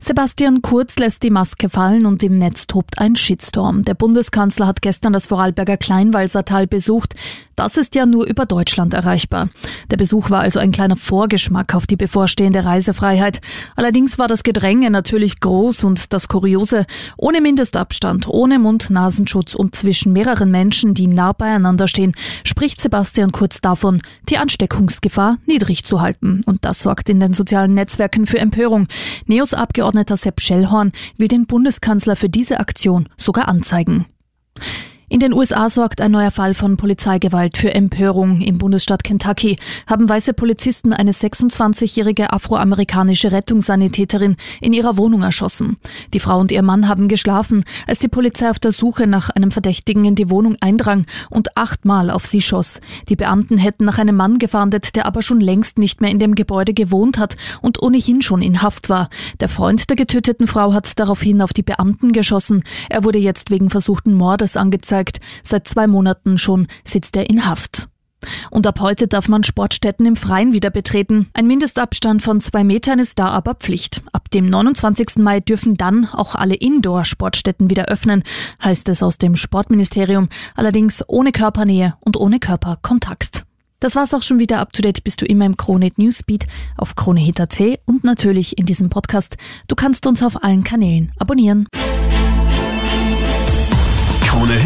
Sebastian Kurz lässt die Maske fallen und im Netz tobt ein Shitstorm. Der Bundeskanzler hat gestern das Vorarlberger Kleinwalsertal besucht. Das ist ja nur über Deutschland erreichbar. Der Besuch war also ein kleiner Vorgeschmack auf die bevorstehende Reisefreiheit. Allerdings war das Gedränge natürlich groß und das Kuriose, ohne Mindestabstand, ohne Mund-Nasenschutz und zwischen mehreren Menschen, die nah beieinander stehen, spricht Sebastian Kurz davon, die Ansteckungsgefahr niedrig zu halten. Und das sorgt in den sozialen Netzwerken für Empörung. NEOS-Abgeordneter Sepp Schellhorn will den Bundeskanzler für diese Aktion sogar anzeigen. In den USA sorgt ein neuer Fall von Polizeigewalt für Empörung. Im Bundesstaat Kentucky haben weiße Polizisten eine 26-jährige afroamerikanische Rettungssanitäterin in ihrer Wohnung erschossen. Die Frau und ihr Mann haben geschlafen, als die Polizei auf der Suche nach einem Verdächtigen in die Wohnung eindrang und achtmal auf sie schoss. Die Beamten hätten nach einem Mann gefahndet, der aber schon längst nicht mehr in dem Gebäude gewohnt hat und ohnehin schon in Haft war. Der Freund der getöteten Frau hat daraufhin auf die Beamten geschossen. Er wurde jetzt wegen versuchten Mordes angezeigt angezeigt. Seit zwei Monaten schon sitzt er in Haft. Und ab heute darf man Sportstätten im Freien wieder betreten. Ein Mindestabstand von zwei Metern ist da aber Pflicht. Ab dem 29. Mai dürfen dann auch alle Indoor-Sportstätten wieder öffnen, heißt es aus dem Sportministerium, allerdings ohne Körpernähe und ohne Körperkontakt. Das war's auch schon wieder. Up to date bist du immer im Kronehit Newsbeat auf kronehit.at und natürlich in diesem Podcast. Du kannst uns auf allen Kanälen abonnieren.